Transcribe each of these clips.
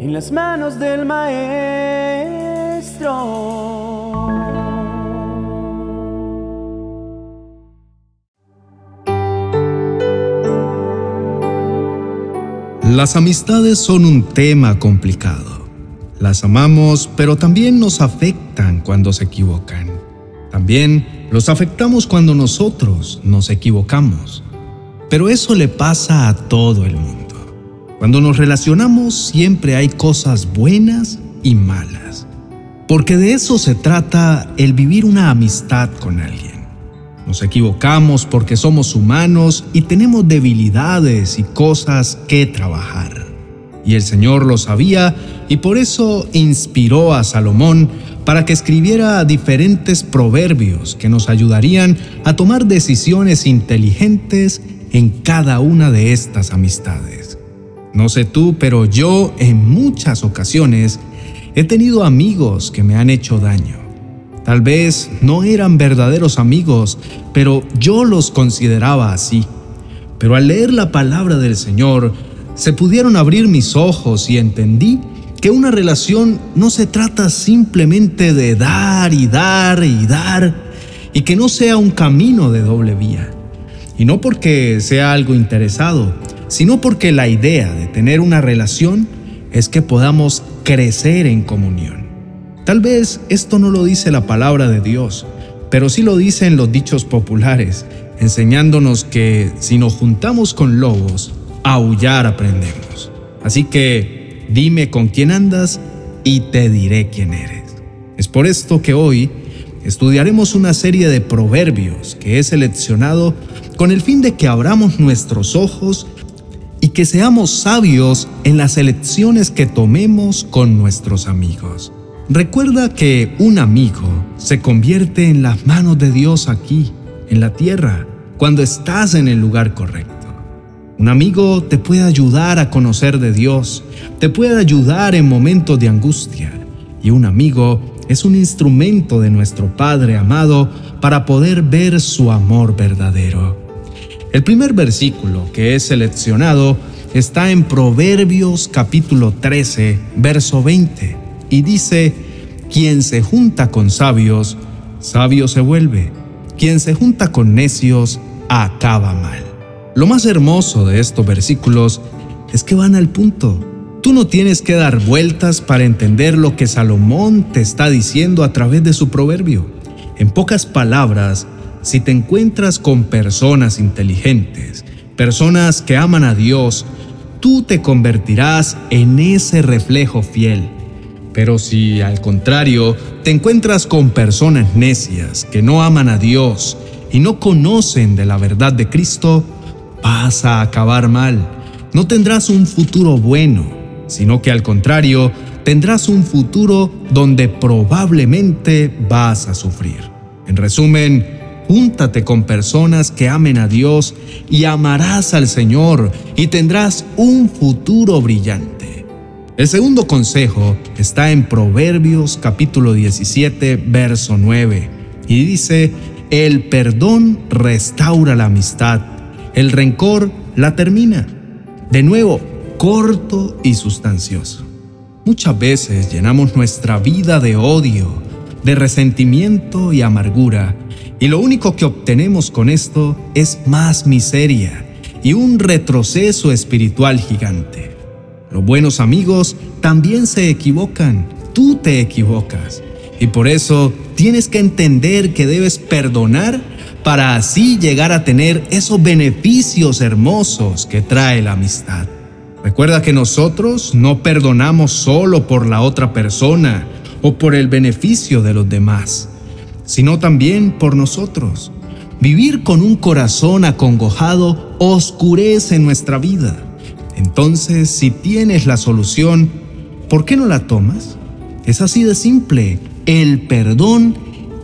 en las manos del maestro. Las amistades son un tema complicado. Las amamos, pero también nos afectan cuando se equivocan. También los afectamos cuando nosotros nos equivocamos. Pero eso le pasa a todo el mundo. Cuando nos relacionamos siempre hay cosas buenas y malas. Porque de eso se trata el vivir una amistad con alguien. Nos equivocamos porque somos humanos y tenemos debilidades y cosas que trabajar. Y el Señor lo sabía y por eso inspiró a Salomón para que escribiera diferentes proverbios que nos ayudarían a tomar decisiones inteligentes en cada una de estas amistades. No sé tú, pero yo en muchas ocasiones he tenido amigos que me han hecho daño Tal vez no eran verdaderos amigos, pero yo los consideraba así. Pero al leer la palabra del Señor, se pudieron abrir mis ojos y entendí que una relación no se trata simplemente de dar y dar y dar, y que no sea un camino de doble vía. Y no porque sea algo interesado, sino porque la idea de tener una relación es que podamos crecer en comunión. Tal vez esto no lo dice la palabra de Dios, pero sí lo dicen los dichos populares, enseñándonos que si nos juntamos con lobos, aullar aprendemos. Así que dime con quién andas y te diré quién eres. Es por esto que hoy estudiaremos una serie de proverbios que he seleccionado con el fin de que abramos nuestros ojos que seamos sabios en las elecciones que tomemos con nuestros amigos. Recuerda que un amigo se convierte en las manos de Dios aquí, en la tierra, cuando estás en el lugar correcto. Un amigo te puede ayudar a conocer de Dios, te puede ayudar en momentos de angustia. Y un amigo es un instrumento de nuestro Padre amado para poder ver su amor verdadero. El primer versículo que he seleccionado está en Proverbios capítulo 13, verso 20 y dice, quien se junta con sabios, sabio se vuelve. Quien se junta con necios, acaba mal. Lo más hermoso de estos versículos es que van al punto. Tú no tienes que dar vueltas para entender lo que Salomón te está diciendo a través de su proverbio. En pocas palabras, si te encuentras con personas inteligentes, personas que aman a Dios, tú te convertirás en ese reflejo fiel pero si al contrario te encuentras con personas necias que no aman a Dios y no conocen de la verdad de Cristo, vas a acabar mal. No tendrás un futuro bueno, sino que al contrario tendrás un futuro donde probablemente vas a sufrir. En resumen, júntate con personas que amen a Dios y amarás al Señor y tendrás un futuro brillante. El segundo consejo está en Proverbios capítulo 17, verso 9, y dice, el perdón restaura la amistad, el rencor la termina. De nuevo, corto y sustancioso. Muchas veces llenamos nuestra vida de odio, de resentimiento y amargura, y lo único que obtenemos con esto es más miseria y un retroceso espiritual gigante. Los buenos amigos también se equivocan, tú te equivocas. Y por eso tienes que entender que debes perdonar para así llegar a tener esos beneficios hermosos que trae la amistad. Recuerda que nosotros no perdonamos solo por la otra persona o por el beneficio de los demás, sino también por nosotros. Vivir con un corazón acongojado oscurece nuestra vida entonces, si tienes la solución, ¿por qué no la tomas? Es así de simple. El perdón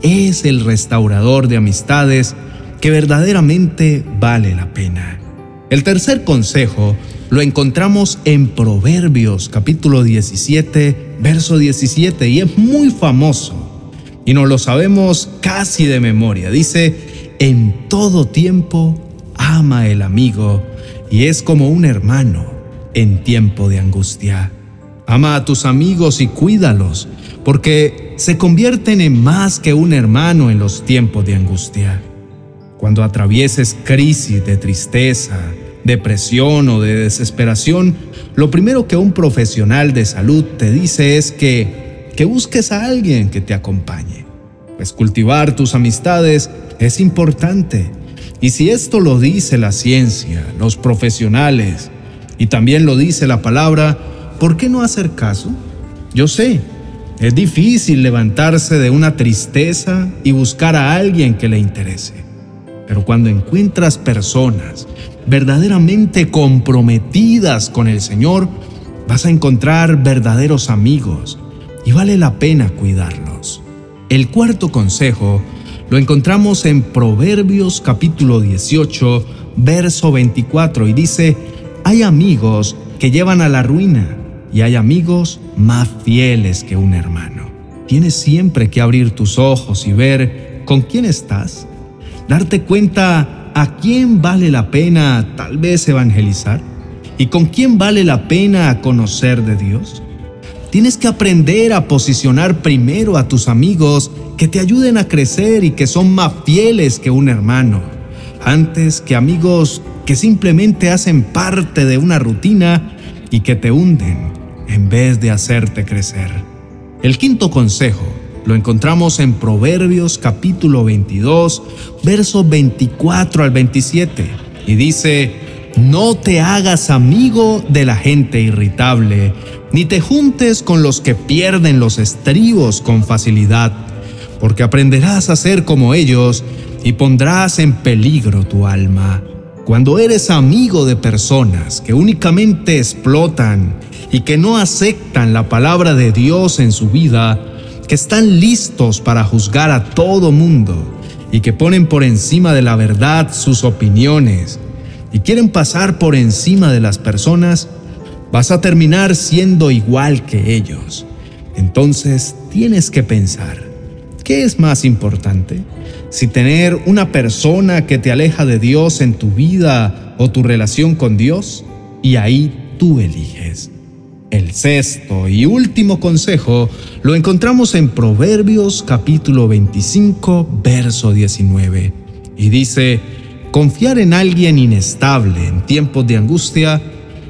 es el restaurador de amistades que verdaderamente vale la pena. El tercer consejo lo encontramos en Proverbios capítulo 17, verso 17, y es muy famoso, y nos lo sabemos casi de memoria. Dice, en todo tiempo ama el amigo y es como un hermano en tiempo de angustia. Ama a tus amigos y cuídalos, porque se convierten en más que un hermano en los tiempos de angustia. Cuando atravieses crisis de tristeza, depresión o de desesperación, lo primero que un profesional de salud te dice es que, que busques a alguien que te acompañe. Pues cultivar tus amistades es importante. Y si esto lo dice la ciencia, los profesionales, y también lo dice la palabra, ¿por qué no hacer caso? Yo sé, es difícil levantarse de una tristeza y buscar a alguien que le interese. Pero cuando encuentras personas verdaderamente comprometidas con el Señor, vas a encontrar verdaderos amigos y vale la pena cuidarlos. El cuarto consejo lo encontramos en Proverbios capítulo 18, verso 24 y dice, hay amigos que llevan a la ruina y hay amigos más fieles que un hermano. Tienes siempre que abrir tus ojos y ver con quién estás, darte cuenta a quién vale la pena tal vez evangelizar y con quién vale la pena conocer de Dios. Tienes que aprender a posicionar primero a tus amigos que te ayuden a crecer y que son más fieles que un hermano, antes que amigos que simplemente hacen parte de una rutina y que te hunden en vez de hacerte crecer. El quinto consejo lo encontramos en Proverbios capítulo 22, versos 24 al 27, y dice, no te hagas amigo de la gente irritable, ni te juntes con los que pierden los estribos con facilidad, porque aprenderás a ser como ellos y pondrás en peligro tu alma. Cuando eres amigo de personas que únicamente explotan y que no aceptan la palabra de Dios en su vida, que están listos para juzgar a todo mundo y que ponen por encima de la verdad sus opiniones y quieren pasar por encima de las personas, vas a terminar siendo igual que ellos. Entonces tienes que pensar, ¿qué es más importante? si tener una persona que te aleja de Dios en tu vida o tu relación con Dios, y ahí tú eliges. El sexto y último consejo lo encontramos en Proverbios capítulo 25, verso 19, y dice, confiar en alguien inestable en tiempos de angustia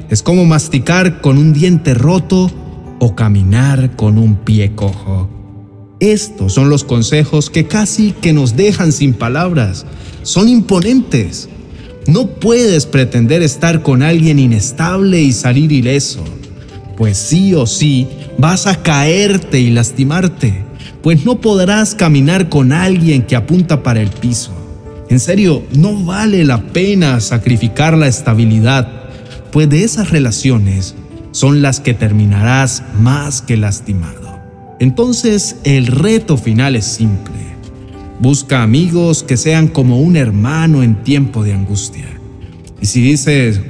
es como masticar con un diente roto o caminar con un pie cojo. Estos son los consejos que casi que nos dejan sin palabras. Son imponentes. No puedes pretender estar con alguien inestable y salir ileso, pues sí o sí vas a caerte y lastimarte, pues no podrás caminar con alguien que apunta para el piso. En serio, no vale la pena sacrificar la estabilidad, pues de esas relaciones son las que terminarás más que lastimado. Entonces el reto final es simple. Busca amigos que sean como un hermano en tiempo de angustia. Y si dices,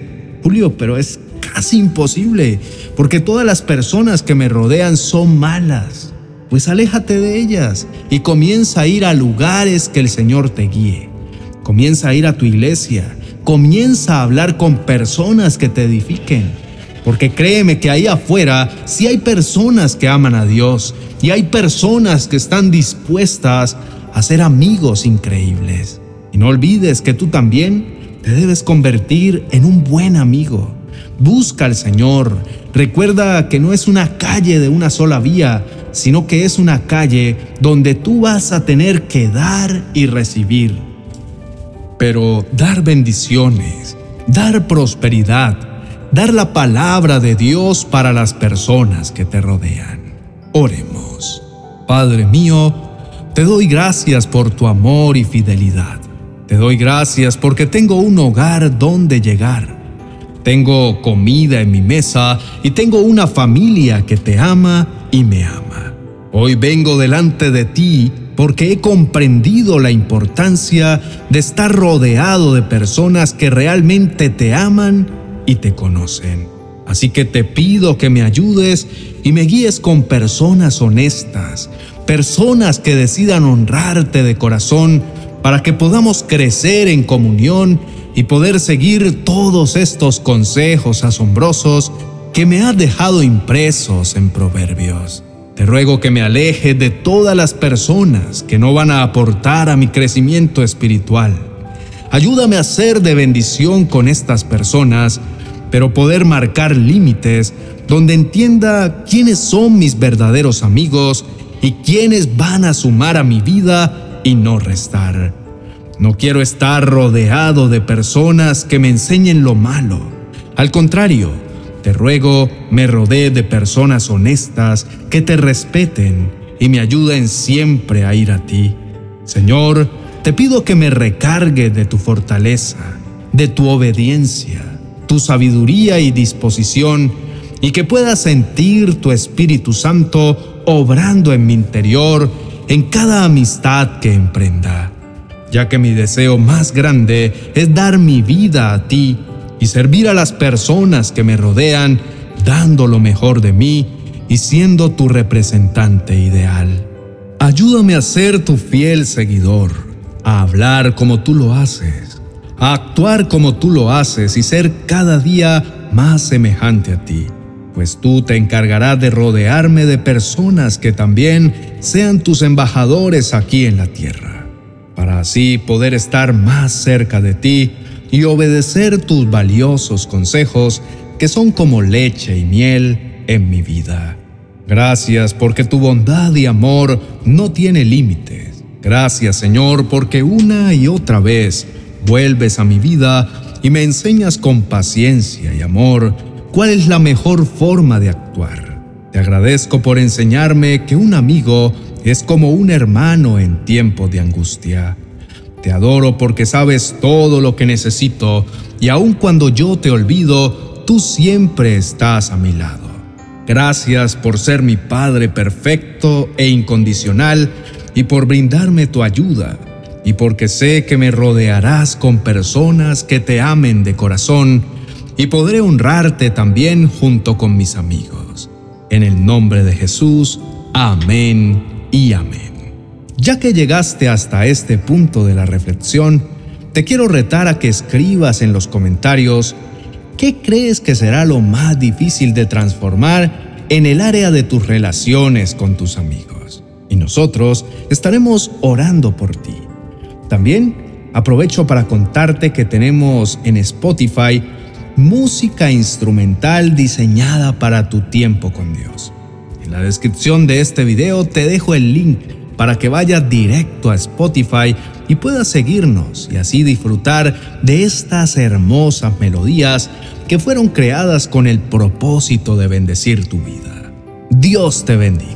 Julio, pero es casi imposible, porque todas las personas que me rodean son malas, pues aléjate de ellas y comienza a ir a lugares que el Señor te guíe. Comienza a ir a tu iglesia, comienza a hablar con personas que te edifiquen porque créeme que ahí afuera sí hay personas que aman a Dios y hay personas que están dispuestas a ser amigos increíbles. Y no olvides que tú también te debes convertir en un buen amigo. Busca al Señor. Recuerda que no es una calle de una sola vía, sino que es una calle donde tú vas a tener que dar y recibir. Pero dar bendiciones, dar prosperidad, dar la palabra de Dios para las personas que te rodean. Oremos. Padre mío, te doy gracias por tu amor y fidelidad. Te doy gracias porque tengo un hogar donde llegar. Tengo comida en mi mesa y tengo una familia que te ama y me ama. Hoy vengo delante de ti porque he comprendido la importancia de estar rodeado de personas que realmente te aman y te conocen. Así que te pido que me ayudes y me guíes con personas honestas, personas que decidan honrarte de corazón para que podamos crecer en comunión y poder seguir todos estos consejos asombrosos que me has dejado impresos en proverbios. Te ruego que me aleje de todas las personas que no van a aportar a mi crecimiento espiritual. Ayúdame a ser de bendición con estas personas, pero poder marcar límites donde entienda quiénes son mis verdaderos amigos y quiénes van a sumar a mi vida y no restar. No quiero estar rodeado de personas que me enseñen lo malo. Al contrario, te ruego me rodee de personas honestas que te respeten y me ayuden siempre a ir a ti. Señor, te pido que me recargue de tu fortaleza, de tu obediencia, tu sabiduría y disposición, y que pueda sentir tu Espíritu Santo obrando en mi interior en cada amistad que emprenda, ya que mi deseo más grande es dar mi vida a ti y servir a las personas que me rodean dando lo mejor de mí y siendo tu representante ideal. Ayúdame a ser tu fiel seguidor, a hablar como tú lo haces, a actuar como tú lo haces y ser cada día más semejante a ti, pues tú te encargarás de rodearme de personas que también sean tus embajadores aquí en la tierra, para así poder estar más cerca de ti y obedecer tus valiosos consejos que son como leche y miel en mi vida. Gracias porque tu bondad y amor no tiene límites. Gracias Señor porque una y otra vez vuelves a mi vida y me enseñas con paciencia y amor cuál es la mejor forma de actuar. Te agradezco por enseñarme que un amigo es como un hermano en tiempo de angustia. Te adoro porque sabes todo lo que necesito y aun cuando yo te olvido, tú siempre estás a mi lado. Gracias por ser mi Padre perfecto e incondicional y por brindarme tu ayuda y porque sé que me rodearás con personas que te amen de corazón y podré honrarte también junto con mis amigos. En el nombre de Jesús, amén amén. Ya que llegaste hasta este punto de la reflexión, te quiero retar a que escribas en los comentarios qué crees que será lo más difícil de transformar en el área de tus relaciones con tus amigos. Y nosotros estaremos orando por ti. También aprovecho para contarte que tenemos en Spotify música instrumental diseñada para tu tiempo con Dios. En la descripción de este video te dejo el link para que vayas directo a Spotify y puedas seguirnos y así disfrutar de estas hermosas melodías que fueron creadas con el propósito de bendecir tu vida. Dios te bendiga.